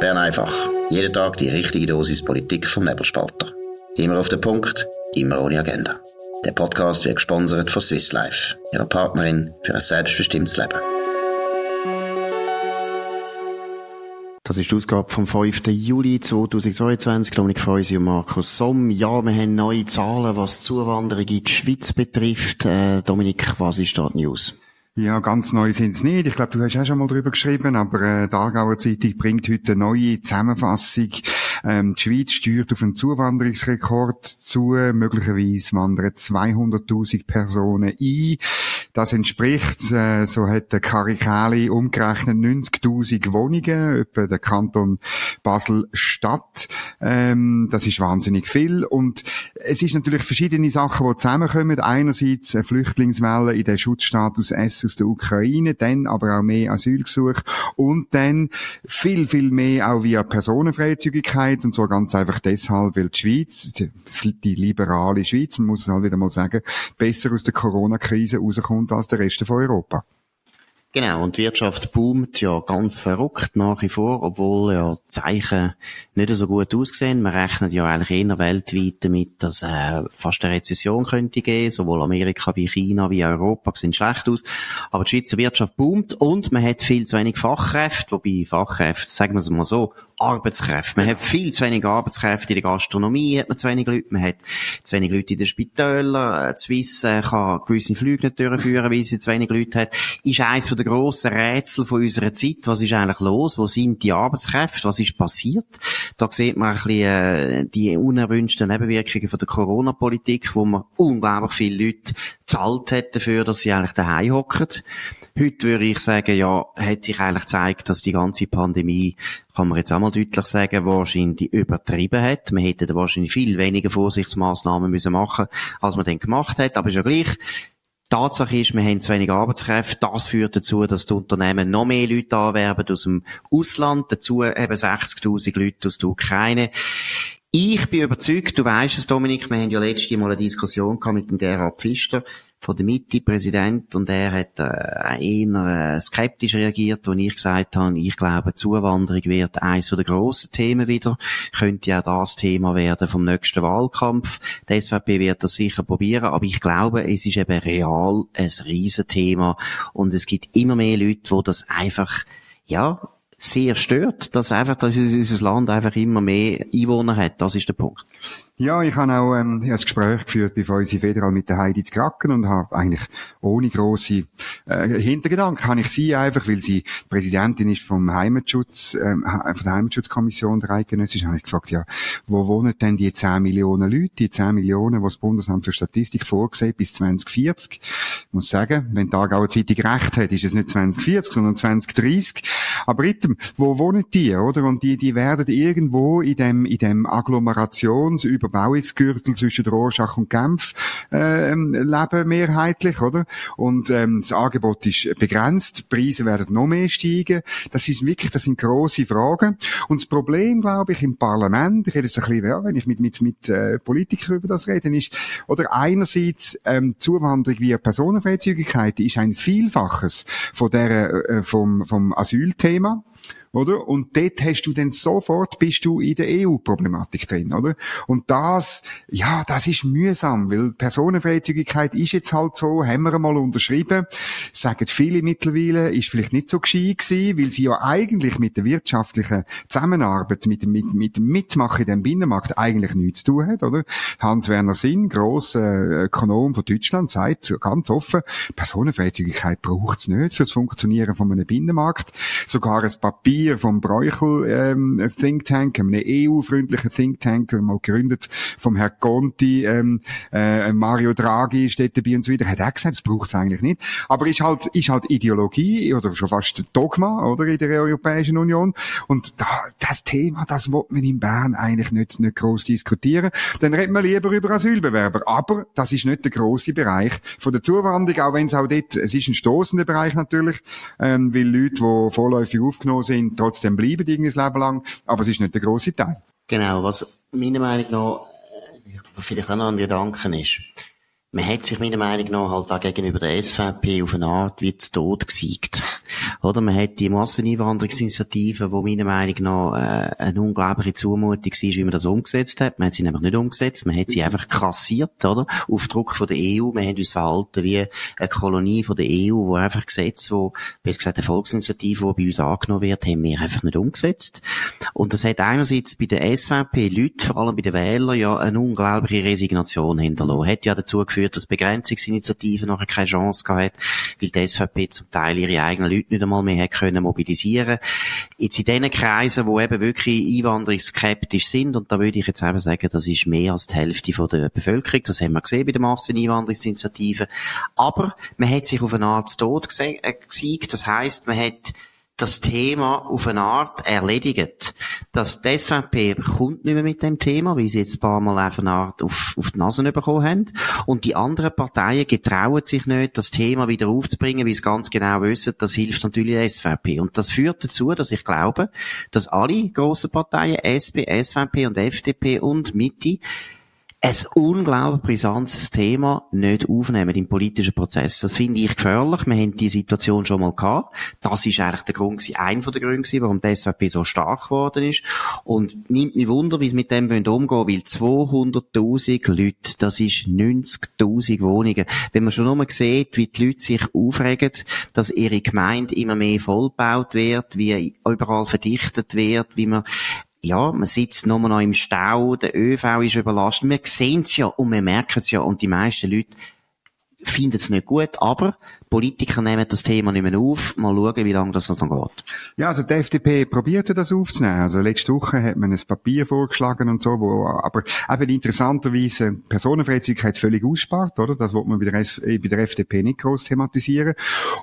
Bern einfach. Jeden Tag die richtige Dosis Politik vom Nebelspalter. Immer auf den Punkt, immer ohne Agenda. Der Podcast wird gesponsert von Swiss Life, ihrer Partnerin für ein selbstbestimmtes Leben. Das ist die Ausgabe vom 5. Juli 2022. Dominik Feusi und Markus Somm. Ja, wir haben neue Zahlen, was Zuwanderung in die Schweiz betrifft. Äh, Dominik, was ist da die News? Ja, ganz neu sind's nicht. Ich glaube, du hast auch schon mal drüber geschrieben, aber äh, die Aargauer Zeitung bringt heute eine neue Zusammenfassung. Ähm, die Schweiz steuert auf einen Zuwanderungsrekord zu. Möglicherweise wandern 200'000 Personen ein. Das entspricht, äh, so hat der Karikali umgerechnet, 90'000 Wohnungen, etwa der Kanton Basel-Stadt. Ähm, das ist wahnsinnig viel. Und es ist natürlich verschiedene Sachen, die zusammenkommen. Einerseits eine Flüchtlingswelle in den Schutzstatus S aus der Ukraine, dann aber auch mehr Asylgesuche und dann viel, viel mehr auch via Personenfreizügigkeit und so ganz einfach deshalb, weil die Schweiz, die, liberale Schweiz, man muss es halt wieder mal sagen, besser aus der Corona-Krise rauskommt als der Rest von Europa. Genau, und die Wirtschaft boomt ja ganz verrückt nach wie vor, obwohl ja Zeichen nicht so gut aussehen. Man rechnet ja eigentlich eher weltweit damit, dass äh, fast eine Rezession könnte gehen. Sowohl Amerika wie China wie Europa sehen schlecht aus. Aber die Schweizer Wirtschaft boomt und man hat viel zu wenig Fachkräfte, wobei Fachkräfte, sagen wir es mal so, Arbeitskräfte. Man hat viel zu wenig Arbeitskräfte in der Gastronomie, hat man zu wenig Leute, man hat zu wenig Leute in den Spitälern, die Swiss äh, kann gewisse Flüge nicht durchführen, weil sie zu wenig Leute hat. Ist eines der grossen Rätsel von unserer Zeit. Was ist eigentlich los? Wo sind die Arbeitskräfte? Was ist passiert? Da sieht man ein bisschen äh, die unerwünschten Nebenwirkungen von der Corona-Politik, wo man unglaublich viele Leute zahlt hat dafür, dass sie eigentlich daheim hocken. Heute würde ich sagen, ja, hat sich eigentlich gezeigt, dass die ganze Pandemie, kann man jetzt auch mal deutlich sagen, wahrscheinlich übertrieben hat. Man hätte wahrscheinlich viel weniger Vorsichtsmaßnahmen müssen machen, als man dann gemacht hat. Aber ist ja gleich. Tatsache ist, wir haben zu wenig Arbeitskräfte. Das führt dazu, dass die Unternehmen noch mehr Leute anwerben aus dem Ausland. Dazu eben 60.000 Leute aus der Ukraine. Ich bin überzeugt, du weißt es, Dominik, wir haben ja letztes Mal eine Diskussion gehabt mit dem Gerhard Pfister von der Mitte, Präsident, und er hat äh, eher äh, skeptisch reagiert, als ich gesagt habe, ich glaube, Zuwanderung wird eines der grossen Themen wieder, könnte ja das Thema werden vom nächsten Wahlkampf. Die SVP wird das sicher probieren, aber ich glaube, es ist eben real ein Riesenthema und es gibt immer mehr Leute, die das einfach, ja, sehr stört, dass einfach, dass unser Land einfach immer mehr Einwohner hat. Das ist der Punkt. Ja, ich habe auch ähm, ein Gespräch geführt bei Feusi Federal mit der Heidi zu Kraken und habe eigentlich ohne grosse äh, Hintergedanken, kann ich sie einfach, weil sie Präsidentin ist vom Heimatschutz, ähm, von der Heimatschutzkommission der Eidgenössischen, habe ich gefragt, ja, wo wohnen denn die 10 Millionen Leute, die 10 Millionen, was das Bundesamt für Statistik vorgesehen bis 2040? Ich muss sagen, wenn die Aargauer Zeitung recht hat, ist es nicht 2040, sondern 2030. Aber item, wo wohnen die, oder? Und die, die werden irgendwo in dem, in dem Agglomerations- Überbauungsgürtel zwischen Rorschach und Genf äh, leben mehrheitlich, oder? Und ähm, das Angebot ist begrenzt, die Preise werden noch mehr steigen. Das ist wirklich, das sind große Fragen. Und das Problem, glaube ich, im Parlament, ich rede jetzt ein bisschen, ja, wenn ich mit mit mit äh, Politikern über das rede, ist, oder einerseits ähm, Zuwanderung via Personenfreizügigkeit ist ein Vielfaches von der äh, vom vom Asylthema oder? Und dort hast du dann sofort, bist du in der EU-Problematik drin, oder? Und das, ja, das ist mühsam, weil Personenfreizügigkeit ist jetzt halt so, haben wir einmal unterschrieben, sagen viele mittlerweile, ist vielleicht nicht so gescheit gewesen, weil sie ja eigentlich mit der wirtschaftlichen Zusammenarbeit, mit mit, mit dem Mitmachen in dem Binnenmarkt eigentlich nichts zu tun hat, oder? Hans-Werner Sinn, grosser Ökonom von Deutschland, sagt ganz offen, Personenfreizügigkeit braucht es nicht fürs Funktionieren von einem Binnenmarkt. Sogar ein Papier Papier vom Bräuchel ähm, Think Tank, einem EU-freundlichen Think Tank, mal gegründet vom Herrn Conti, ähm, äh, Mario Draghi steht dabei und so weiter, hat auch gesagt, das braucht es eigentlich nicht. Aber ist halt, ist halt Ideologie oder schon fast Dogma, oder, in der Europäischen Union. Und da, das Thema, das wird man in Bern eigentlich nicht, nicht gross diskutieren. Dann reden wir lieber über Asylbewerber. Aber das ist nicht der grosse Bereich von der Zuwanderung, auch wenn es auch dort, es ist ein stoßender Bereich natürlich, ähm, weil Leute, die vorläufig aufgenommen sind, sind, trotzdem bleiben irgendwie das Leben lang, aber es ist nicht der grosse Teil. Genau, was meiner Meinung nach vielleicht auch noch ein Gedanken ist. Man hat sich meiner Meinung nach halt auch gegenüber der SVP auf eine Art wie zu Tod gesiegt. Oder man hat die Masseneinwanderungsinitiative, die meiner Meinung nach äh, eine unglaubliche Zumutung war, wie man das umgesetzt hat. Man hat sie nämlich nicht umgesetzt, man hat sie einfach kassiert, oder? Auf Druck von der EU. Wir haben uns verhalten wie eine Kolonie von der EU, wo einfach Gesetze, wo, besser gesagt, eine Volksinitiative, die bei uns angenommen wird, haben wir einfach nicht umgesetzt. Und das hat einerseits bei der SVP Leute, vor allem bei den Wählern, ja eine unglaubliche Resignation hinterlassen. Hat ja dazu geführt, geführt, dass Begrenzungsinitiative nachher keine Chance gehabt weil die SVP zum Teil ihre eigenen Leute nicht einmal mehr können mobilisieren. Jetzt in den Kreisen, wo eben wirklich einwanderungsskeptisch sind, und da würde ich jetzt eben sagen, das ist mehr als die Hälfte von der Bevölkerung, das haben wir gesehen bei der Masseneinwanderungsinitiative. Aber man hat sich auf eine Art Tod äh, gesiegt, das heisst, man hat das Thema auf eine Art erledigt. Dass die SVP kommt nicht mehr mit dem Thema, weil sie jetzt ein paar Mal auf eine Art auf, auf die Nase bekommen haben. Und die anderen Parteien getrauen sich nicht, das Thema wieder aufzubringen, weil sie ganz genau wissen, das hilft natürlich der SVP. Und das führt dazu, dass ich glaube, dass alle grossen Parteien, SP, SVP und FDP und Mitte, ein unglaublich brisantes Thema nicht aufnehmen im politischen Prozess. Das finde ich gefährlich. Wir haben die Situation schon mal gehabt. Das ist eigentlich der Grund, ein von der Gründe, warum die SVP so stark geworden ist. Und nimmt mich Wunder, wie sie mit dem umgehen wollen, weil 200.000 Leute, das ist 90.000 Wohnungen. Wenn man schon nur sieht, wie die Leute sich aufregen, dass ihre Gemeinde immer mehr vollgebaut wird, wie überall verdichtet wird, wie man ja, man sitzt nur noch im Stau, der ÖV ist überlastet. Wir sehen es ja und wir merken es ja und die meisten Leute finden es nicht gut, aber Politiker nehmen das Thema nicht mehr auf. Mal schauen, wie lange das noch geht. Ja, also die FDP probierte das aufzunehmen. Also letzte Woche hat man ein Papier vorgeschlagen und so, wo aber eben interessanterweise Personenfreizügigkeit völlig ausspart, oder? Das wollte man bei der, äh, bei der FDP nicht groß thematisieren.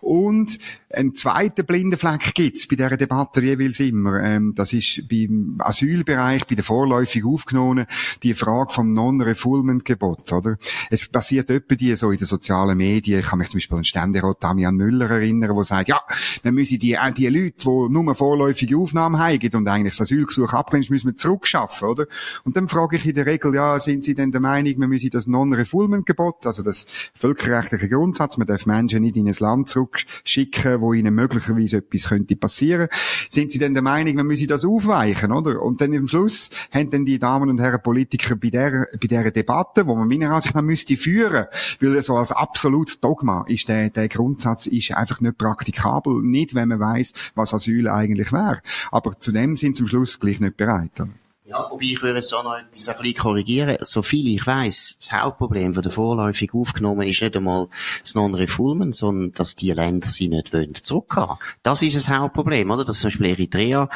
Und ein zweiter blinden Fleck gibt's bei dieser Debatte jeweils immer. Ähm, das ist beim Asylbereich, bei der vorläufig Aufgenommenen, die Frage vom Non-Refoulement-Gebot, oder? Es passiert etwa die so in den sozialen Medien. Ich kann mich zum Beispiel Ständerat Damian Müller erinnern, der sagt, ja, wir müssen die, äh, die Leute, die nur vorläufige Aufnahmen haben und eigentlich das Asylgesuch ablehnen, müssen wir zurückschaffen, oder? Und dann frage ich in der Regel, ja, sind Sie denn der Meinung, wir müssen das Non-Refoulement-Gebot, also das völkerrechtliche Grundsatz, man darf Menschen nicht in ein Land zurückschicken, wo ihnen möglicherweise etwas könnte passieren. Sind Sie denn der Meinung, wir müssen das aufweichen, oder? Und dann im Schluss haben dann die Damen und Herren Politiker bei der, bei dieser Debatte, wo man meiner Ansicht nach müsste führen, weil so als absolutes Dogma ist der, der Grundsatz ist einfach nicht praktikabel. Nicht, wenn man weiß, was Asyl eigentlich wäre. Aber zu dem sind sie am Schluss gleich nicht bereit. Ja, wobei ich würde jetzt auch noch etwas ein bisschen korrigieren. So viel ich weiss, das Hauptproblem von der vorläufig aufgenommen ist nicht einmal das Non-Refoulement, sondern dass die Länder sie nicht wollen zurückhaben. Das ist das Hauptproblem, oder? Dass zum Beispiel Eritrea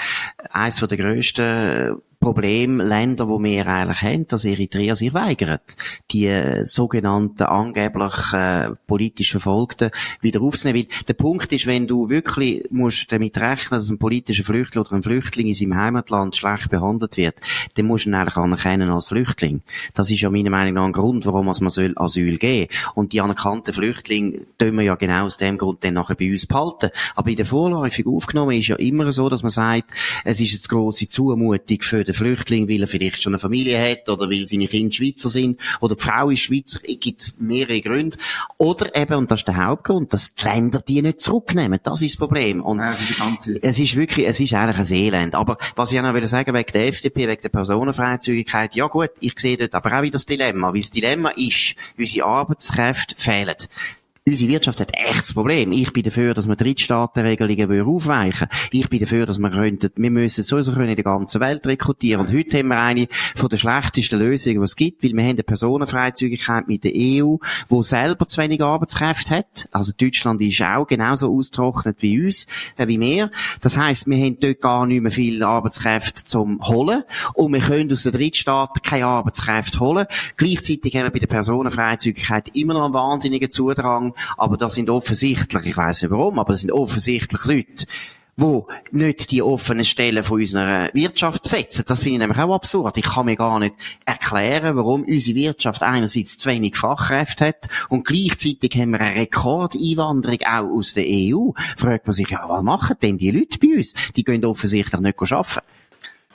eines der grössten Problemländer, wo wir eigentlich haben, dass Eritrea sich weigert, die äh, sogenannten angeblich äh, politisch Verfolgten wieder aufzunehmen. Weil der Punkt ist, wenn du wirklich musst damit rechnen, dass ein politischer Flüchtling oder ein Flüchtling in seinem Heimatland schlecht behandelt wird, dann musst du ihn eigentlich anerkennen als Flüchtling. Das ist ja meiner Meinung nach ein Grund, warum man soll Asyl geben Und die anerkannten Flüchtlinge tun wir ja genau aus dem Grund dann nachher bei uns behalten. Aber in der Vorläufig aufgenommen ist ja immer so, dass man sagt, es ist jetzt grosse Zumutung für der Flüchtling, weil er vielleicht schon eine Familie hat oder weil seine Kinder Schweizer sind oder die Frau ist Schweizer. Es gibt mehrere Gründe. Oder eben, und das ist der Hauptgrund, dass die Länder die nicht zurücknehmen. Das ist das Problem. Und ja, das ist es ist wirklich, es ist eigentlich ein Elend. Aber was ich auch noch will sagen, wegen der FDP, wegen der Personenfreizügigkeit, ja gut, ich sehe dort aber auch wieder das Dilemma. Weil das Dilemma ist, unsere Arbeitskräfte fehlen. Unsere Wirtschaft hat echt das Problem. Ich bin dafür, dass wir Drittstaatenregelungen aufweichen Ich bin dafür, dass wir könnten, wir müssen sowieso können in der ganzen Welt rekrutieren. Und heute haben wir eine von der schlechtesten Lösungen, die es gibt, weil wir haben eine Personenfreizügigkeit mit der EU, wo selber zu wenig Arbeitskräfte hat. Also Deutschland ist auch genauso austrocknet wie uns, äh, wie wir. Das heisst, wir haben dort gar nicht mehr viele Arbeitskräfte zum holen. Und wir können aus den Drittstaaten keine Arbeitskräfte holen. Gleichzeitig haben wir bei der Personenfreizügigkeit immer noch einen wahnsinnigen Zudrang aber das sind offensichtlich, ich weiß nicht warum, aber das sind offensichtlich Leute, wo nicht die offenen Stellen von unserer Wirtschaft besetzen. Das finde ich nämlich auch absurd. Ich kann mir gar nicht erklären, warum unsere Wirtschaft einerseits zu wenig Fachkräfte hat und gleichzeitig haben wir eine Rekordeinwanderung auch aus der EU. Fragt man sich, ja, was machen denn die Leute bei uns? Die gehen offensichtlich nicht arbeiten.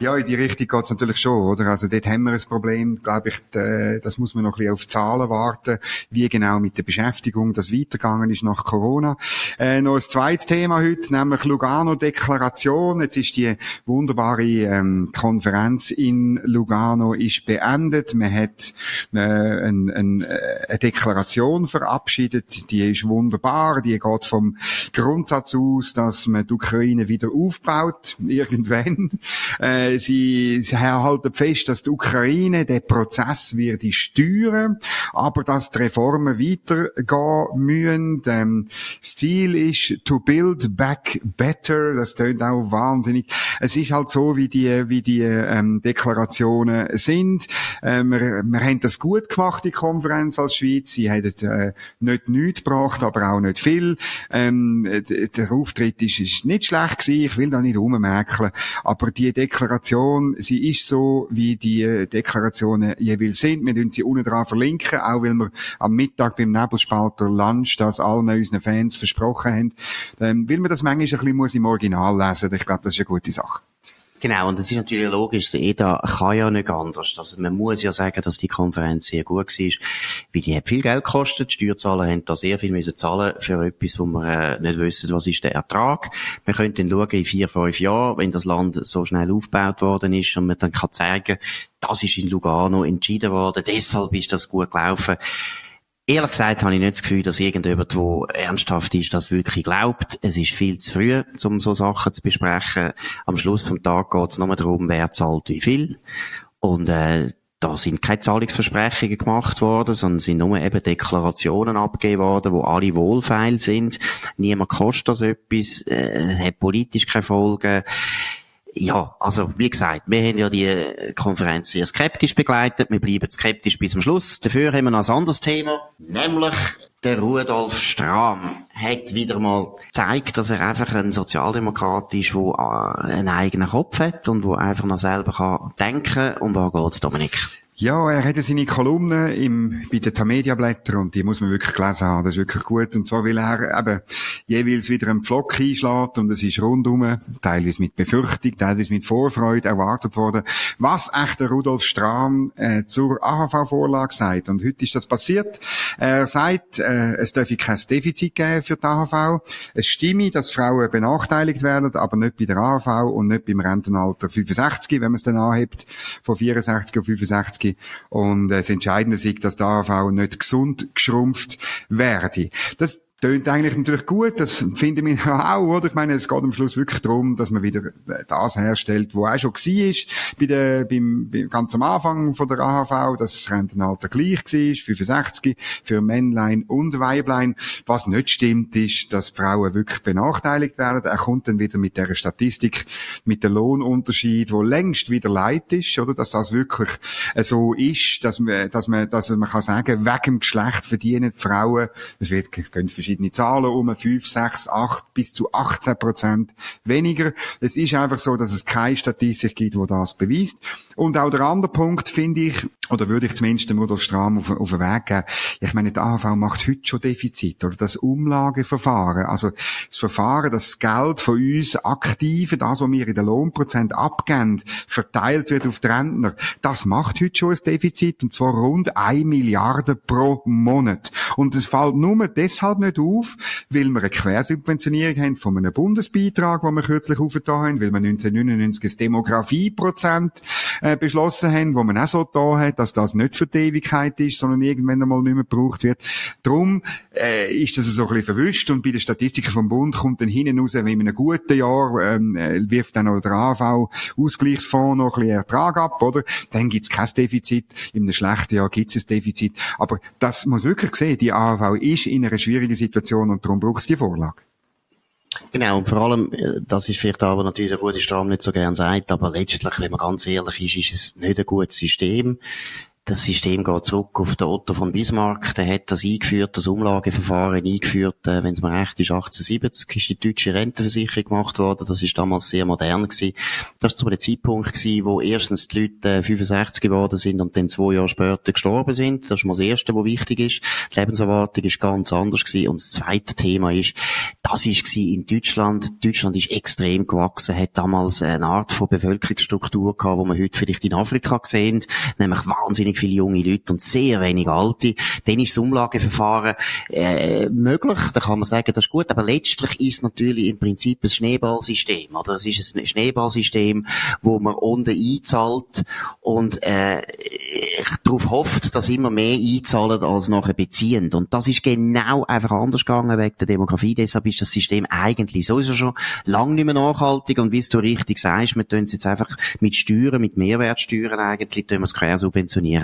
Ja, in die Richtung geht's natürlich schon, oder? Also dort haben wir ein Problem, glaube ich, das muss man noch ein bisschen auf Zahlen warten, wie genau mit der Beschäftigung das weitergegangen ist nach Corona. Äh, noch ein zweites Thema heute, nämlich Lugano-Deklaration. Jetzt ist die wunderbare ähm, Konferenz in Lugano ist beendet. Man hat äh, ein, ein, äh, eine Deklaration verabschiedet, die ist wunderbar, die geht vom Grundsatz aus, dass man die Ukraine wieder aufbaut, irgendwann. Äh, äh, sie, sie halten fest, dass die Ukraine den Prozess wird steuern, aber dass die Reformen weitergehen müssen. Ähm, das Ziel ist to build back better. Das tönt auch wahnsinnig. Es ist halt so, wie die, wie die ähm, Deklarationen sind. Ähm, wir, wir haben das gut gemacht, die Konferenz als Schweiz. Sie haben äh, nicht nichts gebracht, aber auch nicht viel. Ähm, der Auftritt ist, ist nicht schlecht gewesen. Ich will da nicht rummerkeln. Aber die Deklaration Deklaration, sie ist so, wie die äh, Deklarationen jeweils sind. Wir tun sie unten dran verlinken, auch weil wir am Mittag beim Nebelspalter Lunch das allen unseren Fans versprochen haben. Ähm, weil man das manchmal ein bisschen muss im Original lesen Ich glaube, das ist eine gute Sache. Genau, und es ist natürlich logisch, das EDA kann ja nicht anders. Also man muss ja sagen, dass die Konferenz sehr gut war, weil die hat viel Geld gekostet. Die Steuerzahler haben da sehr viel müssen zahlen für etwas, wo wir äh, nicht wissen, was ist der Ertrag. Wir können dann schauen, in vier, fünf Jahren, wenn das Land so schnell aufgebaut worden ist und man dann kann zeigen, das ist in Lugano entschieden worden, deshalb ist das gut gelaufen Ehrlich gesagt habe ich nicht das Gefühl, dass irgendjemand, der ernsthaft ist, das wirklich glaubt. Es ist viel zu früh, um so Sachen zu besprechen. Am Schluss vom Tag geht es nur darum, wer zahlt wie viel. Und äh, da sind keine Zahlungsversprechungen gemacht worden, sondern sind nur eben Deklarationen abgegeben worden, wo alle wohlfeil sind. Niemand kostet das etwas, äh, hat politisch keine Folgen ja, also wie gesagt, wir haben ja die Konferenz sehr skeptisch begleitet. Wir bleiben skeptisch bis zum Schluss. Dafür haben wir noch ein anderes Thema, nämlich der Rudolf Strahm hat wieder mal gezeigt, dass er einfach ein Sozialdemokrat ist, der äh, einen eigenen Kopf hat und wo einfach noch selber denken kann. Um was geht's, Dominik? Ja, er hat ja seine Kolumnen im, bei den Tamedia-Blättern und die muss man wirklich gelesen haben. Das ist wirklich gut. Und zwar, weil er eben jeweils wieder einen Pflock einschlägt und es ist rundum, teilweise mit Befürchtung, teilweise mit Vorfreude erwartet worden, was echt der Rudolf Strahm äh, zur AHV-Vorlage sagt. Und heute ist das passiert. Er sagt, äh, es dürfe kein Defizit geben für die AHV. Es stimme, dass Frauen benachteiligt werden, aber nicht bei der AHV und nicht beim Rentenalter 65, wenn man es dann anhebt, von 64 auf 65 und äh, das Entscheidende ist, dass die AHV nicht gesund geschrumpft werde. Das tönt eigentlich natürlich gut, das finden wir auch, oder? Ich meine, es geht am Schluss wirklich darum, dass man wieder das herstellt, wo auch schon war, bei der, beim, beim, ganz am Anfang von der AHV, dass das Rentenalter gleich war, 65, für Männlein und Weiblein. Was nicht stimmt, ist, dass Frauen wirklich benachteiligt werden. Er kommt dann wieder mit der Statistik, mit dem Lohnunterschied, wo längst wieder leid ist, oder? Dass das wirklich so ist, dass man, dass man, dass man kann sagen, wegen Geschlecht verdienen die Frauen, es wird, es gehen verschiedene verschiedene Zahlen um, 5, 6, 8 bis zu 18 Prozent weniger. Es ist einfach so, dass es keine Statistik gibt, die das beweist. Und auch der andere Punkt finde ich, oder würde ich zumindest dem Rudolf Strahm auf, auf den Weg geben, ich meine, die AHV macht heute schon Defizit, oder? Das Umlageverfahren, also das Verfahren, das Geld von uns aktive, das, was wir in den Lohnprozent abgeben, verteilt wird auf die Rentner, das macht heute schon ein Defizit, und zwar rund 1 Milliarde pro Monat. Und es fällt nur deshalb nicht auf, weil wir eine Quersubventionierung haben von einem Bundesbeitrag, den wir kürzlich aufgetan haben, weil wir 1999 das Demografieprozent äh, beschlossen haben, wo man auch so da hat, dass das nicht für die Ewigkeit ist, sondern irgendwann einmal nicht mehr gebraucht wird. Drum äh, ist das so ein bisschen verwischt und bei den Statistiken vom Bund kommt dann hinten raus, wenn in einem guten Jahr ähm, äh, wirft dann auch der AV-Ausgleichsfonds noch ein bisschen Ertrag ab, oder? Dann gibt's kein Defizit. In einem schlechten Jahr gibt's ein Defizit. Aber das muss wirklich sehen, die AV ist in einer schwierigen Situation und darum braucht es die Vorlage. Genau, und vor allem, äh, das ist vielleicht aber natürlich der Rudi Strahm nicht so gern sagt, aber letztlich, wenn man ganz ehrlich ist, ist es nicht ein gutes System. Das System geht zurück auf den Otto von Bismarck. Der hat das eingeführt, das Umlageverfahren eingeführt. Äh, Wenn es mir recht ist, 1870 ist die deutsche Rentenversicherung gemacht worden. Das ist damals sehr modern gewesen. Das war zu einem Zeitpunkt gewesen, wo erstens die Leute äh, 65 geworden sind und dann zwei Jahre später gestorben sind. Das ist mal das Erste, was wichtig ist. Die Lebenserwartung ist ganz anders gewesen. Und das zweite Thema ist, das ist in Deutschland. Deutschland ist extrem gewachsen, hat damals eine Art von Bevölkerungsstruktur gehabt, wo man heute vielleicht in Afrika sehen, nämlich wahnsinnig wahnsinnig viele junge Leute und sehr wenig alte. Dann ist das Umlageverfahren äh, möglich, da kann man sagen, das ist gut, aber letztlich ist es natürlich im Prinzip ein Schneeballsystem, oder? Es ist ein Schneeballsystem, wo man unten einzahlt und äh, darauf hofft, dass immer mehr einzahlen als nachher beziehen. Und das ist genau einfach anders gegangen wegen der Demografie. Deshalb ist das System eigentlich sowieso schon lange nicht mehr nachhaltig. Und wie du richtig sagst, wir tun es jetzt einfach mit Steuern, mit Mehrwertsteuern eigentlich, tun wir es quer subventionieren.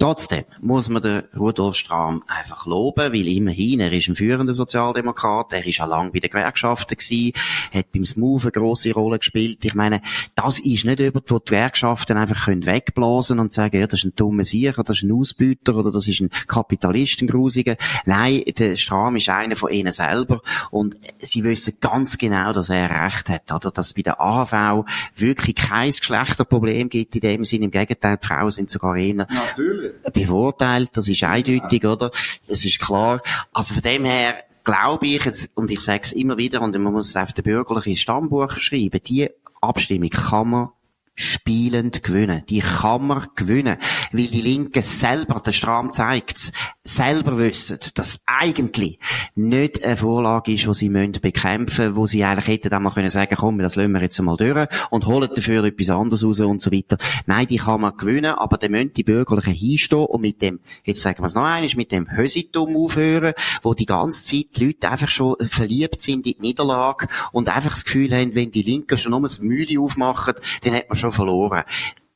Trotzdem muss man den Rudolf Strahm einfach loben, weil immerhin, er ist ein führender Sozialdemokrat, er ist auch lange bei den Gewerkschaften gewesen, hat beim Smooth eine grosse Rolle gespielt. Ich meine, das ist nicht jemand, wo die Gewerkschaften einfach können wegblasen und sagen, ja, das ist ein dummer Sieger, das ist ein Ausbüter oder das ist ein Kapitalist, ein Grusiger. Nein, der Strahm ist einer von ihnen selber und sie wissen ganz genau, dass er recht hat, oder? Dass bei der AHV wirklich kein Geschlechterproblem gibt in dem Sinn. Im Gegenteil, die Frauen sind sogar eher Natürlich bevorteilt, das ist eindeutig, oder? Das ist klar. Also von dem her, glaube ich, und ich sage es immer wieder, und man muss es auf den bürgerlichen Stammbuch schreiben, die Abstimmung kann man spielend gewinnen. Die kann man gewinnen. Weil die Linken selber, der Stram zeigt's, selber wissen, dass eigentlich nicht eine Vorlage ist, die sie müssen bekämpfen wo sie eigentlich hätten einmal können sagen, komm, das lassen wir jetzt einmal durch und holen dafür etwas anderes raus und so weiter. Nein, die kann man gewinnen, aber dann müssen die Bürgerlichen hinstehen und mit dem, jetzt sagen wir es noch einmal, mit dem Hösitum aufhören, wo die ganze Zeit die Leute einfach schon verliebt sind in die Niederlage und einfach das Gefühl haben, wenn die Linken schon nur das Mühle aufmachen, dann hat man schon verloren.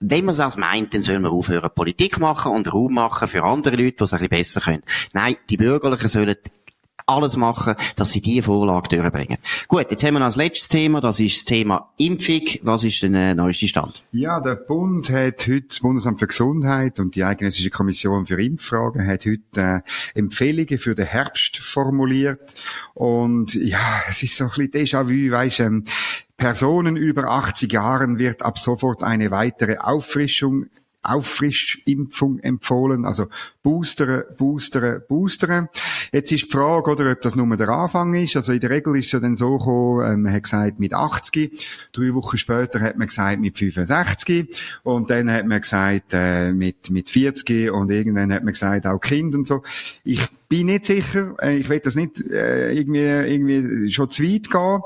Wenn man es als meint, dann soll man aufhören, Politik machen und Raum machen für andere Leute, die es ein bisschen besser können. Nein, die Bürgerlichen sollen alles machen, dass sie diese Vorlage durchbringen. Gut, jetzt haben wir noch das letzte Thema, das ist das Thema Impfung. Was ist der äh, neueste Stand? Ja, der Bund hat heute, das Bundesamt für Gesundheit und die Eidgenössische Kommission für Impffragen hat heute äh, Empfehlungen für den Herbst formuliert. Und ja, es ist so ein bisschen Déjà-vu, weisst, ähm, Personen über 80 Jahren wird ab sofort eine weitere Auffrischung Auffrischimpfung empfohlen, also boosteren, boosteren, boosteren. Jetzt ist die Frage, oder, ob das nur der Anfang ist. Also in der Regel ist es ja dann so gekommen, ähm, man hat gesagt mit 80, drei Wochen später hat man gesagt mit 65 und dann hat man gesagt äh, mit, mit 40 und irgendwann hat man gesagt auch Kind und so. Ich bin nicht sicher, äh, ich will das nicht äh, irgendwie, irgendwie schon zu weit gehen,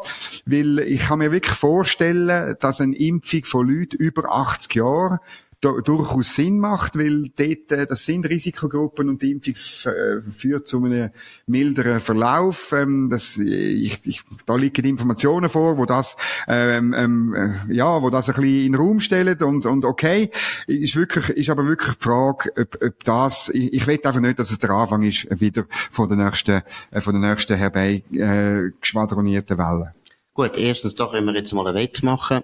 weil ich kann mir wirklich vorstellen, dass eine Impfung von Leuten über 80 Jahren durchaus Sinn macht, weil dort, äh, das sind Risikogruppen und die Impfung äh, führt zu einem milderen Verlauf. Ähm, das, ich, ich, da liegen Informationen vor, wo das, ähm, ähm, äh, ja, wo das ein bisschen in den Raum stellen und, und okay, ist wirklich, ist aber wirklich die Frage, ob, ob das, ich, ich will einfach nicht, dass es der Anfang ist, wieder von der nächsten, äh, von der nächsten herbei, äh, geschwadronierten Welle. Gut, erstens, da können wir jetzt mal eine Wette machen.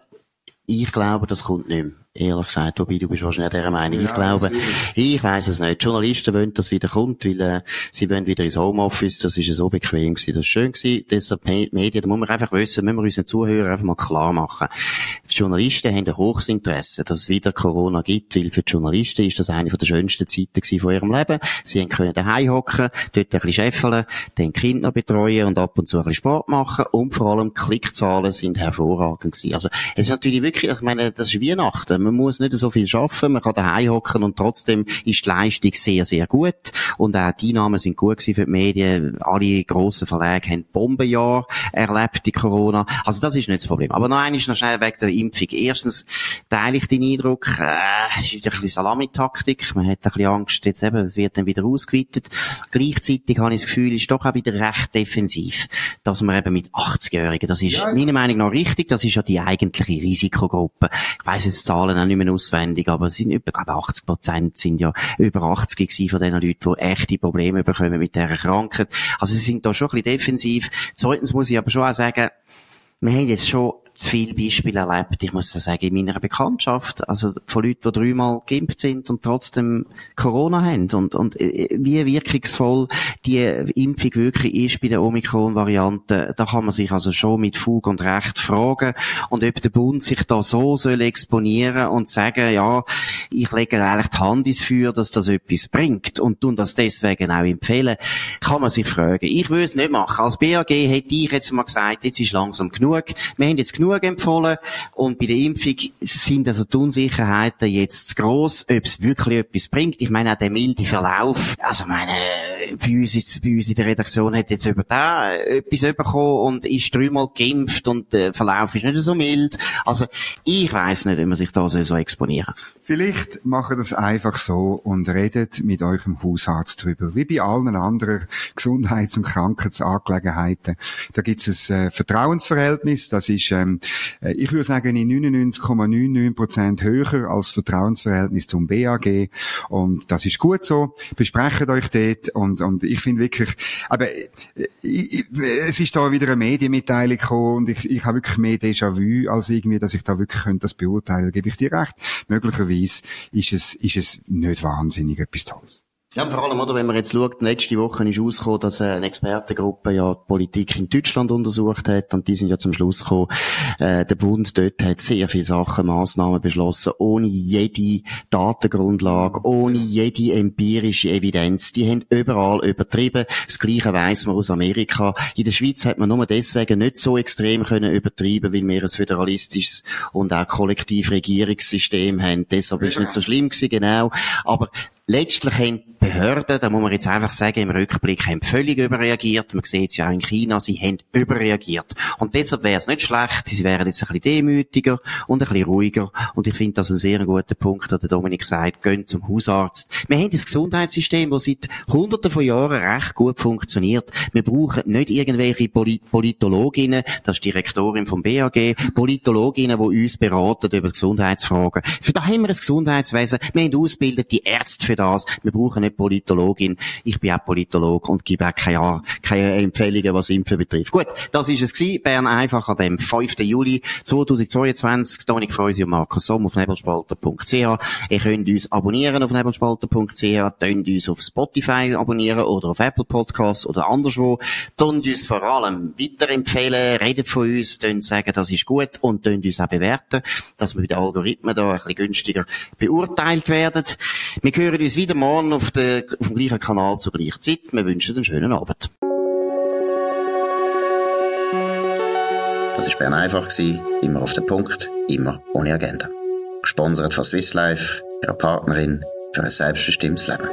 Ich glaube, das kommt nicht mehr ehrlich gesagt, wobei du bist wahrscheinlich dieser Meinung. Ja, ich glaube, ich weiß es nicht. Die Journalisten wollen, dass es wieder kommt, weil äh, sie wollen wieder ins Homeoffice. Das ist ja so bequem gewesen. Das ist schön gewesen. Deshalb Medien, da muss man einfach wissen, müssen wir unseren Zuhörern einfach mal klar machen. Die Journalisten haben ein hohes Interesse, dass es wieder Corona gibt, weil für die Journalisten ist das eine der schönsten Zeiten von ihrem Leben. Sie können daheim hocken, dort ein bisschen scheffeln, den Kinder betreuen und ab und zu ein bisschen Sport machen und vor allem Klickzahlen sind hervorragend gewesen. Also, es ist natürlich wirklich, ich meine, das ist Weihnachten man muss nicht so viel schaffen, man kann daheim hocken und trotzdem ist die Leistung sehr, sehr gut. Und auch die Einnahmen sind gut gewesen für die Medien. Alle grossen Verlage haben Bombenjahr erlebt, die Corona. Also das ist nicht das Problem. Aber noch eines noch schnell wegen der Impfung. Erstens teile ich den Eindruck, äh, es ist ein bisschen Salamitaktik. Man hat ein bisschen Angst, jetzt eben, es wird dann wieder ausgeweitet. Gleichzeitig habe ich das Gefühl, ist doch auch wieder recht defensiv, dass man eben mit 80-Jährigen, das ist ja. meiner Meinung nach richtig, das ist ja die eigentliche Risikogruppe. Ich weiss jetzt Zahlen auch nicht mehr auswendig, aber sind über, glaube 80 Prozent sind ja über 80 gewesen von den Leuten, die echte Probleme bekommen mit dieser Krankheit. Also sie sind da schon ein bisschen defensiv. Zweitens muss ich aber schon auch sagen, wir haben jetzt schon zu viele Beispiele erlebt, ich muss sagen, in meiner Bekanntschaft, also von Leuten, die dreimal geimpft sind und trotzdem Corona haben. Und, und äh, wie wirkungsvoll die Impfung wirklich ist bei der Omikron-Variante, da kann man sich also schon mit Fug und Recht fragen. Und ob der Bund sich da so soll exponieren und sagen, ja, ich lege eigentlich die Hand ins Feuer, dass das etwas bringt und tun das deswegen auch empfehlen, kann man sich fragen. Ich würde es nicht machen. Als BAG hätte ich jetzt mal gesagt, jetzt ist langsam genug. Wir haben jetzt genug empfohlen und bei der Impfung sind also die Unsicherheiten jetzt zu gross, ob es wirklich etwas bringt. Ich meine auch der milde Verlauf. Also meine, bei uns, jetzt, bei uns in der Redaktion hat jetzt über da etwas bekommen und ist dreimal geimpft und der Verlauf ist nicht so mild. Also ich weiß nicht, ob man sich da so exponieren Vielleicht machen das einfach so und redet mit eurem Hausarzt drüber. Wie bei allen anderen Gesundheits- und Krankheitsangelegenheiten. Da gibt es ein äh, Vertrauensverhältnis. Das ist, ähm, äh, ich würde sagen, in 99,99 Prozent höher als Vertrauensverhältnis zum BAG. Und das ist gut so. Besprecht euch dort und, und ich finde wirklich, aber äh, ich, es ist da wieder eine Medienmitteilung gekommen und ich, ich habe wirklich mehr Déjà-vu als irgendwie, dass ich da wirklich könnte das beurteilen. Da gebe ich dir recht. Möglicherweise ist es, ist es nicht wahnsinnig etwas Tolles. Ja, vor allem, oder, wenn man jetzt schaut, letzte Woche ist rausgekommen, dass eine Expertengruppe ja die Politik in Deutschland untersucht hat und die sind ja zum Schluss gekommen, äh, der Bund dort hat sehr viele Sachen, Massnahmen beschlossen, ohne jede Datengrundlage, ohne jede empirische Evidenz. Die haben überall übertrieben. Das Gleiche weiss man aus Amerika. In der Schweiz hat man nur deswegen nicht so extrem können übertrieben, weil wir ein föderalistisches und auch Kollektivregierungssystem haben. Deshalb ist es nicht so schlimm gewesen, genau. Aber Letztlich haben die Behörden, da muss man jetzt einfach sagen, im Rückblick haben völlig überreagiert. Man sieht es ja auch in China, sie haben überreagiert. Und deshalb wäre es nicht schlecht, sie wären jetzt ein bisschen demütiger und ein bisschen ruhiger. Und ich finde das ein sehr guter Punkt, der Dominik sagt, gehen zum Hausarzt. Wir haben das Gesundheitssystem, das seit hunderten von Jahren recht gut funktioniert. Wir brauchen nicht irgendwelche Politologinnen, das ist die Direktorin vom BAG, Politologinnen, die uns beraten über Gesundheitsfragen. Für da haben wir ein Gesundheitswesen, wir haben ausgebildete Ärzte für das. Wir brauchen nicht Politologin. Ich bin auch Politolog und gebe auch keine, keine Empfehlungen, was Impfen betrifft. Gut, das ist es gewesen. Bern einfach an dem 5. Juli 2022. Dominik Freusi und Markus Somm auf nebelspalter.ch. Ihr könnt uns abonnieren auf nebelspalter.ch, könnt uns auf Spotify abonnieren oder auf Apple Podcasts oder anderswo. Könnt uns vor allem weiterempfehlen, redet von uns, könnt sagen, das ist gut und könnt uns auch bewerten, dass wir bei den Algorithmen da ein bisschen günstiger beurteilt werden. Wir hören uns wieder morgen auf, der, auf dem gleichen Kanal zur gleichen Zeit. Wir wünschen einen schönen Abend. Das war Bern einfach, immer auf den Punkt, immer ohne Agenda. Gesponsert von Swiss Life, ihrer Partnerin für ein selbstbestimmtes Leben.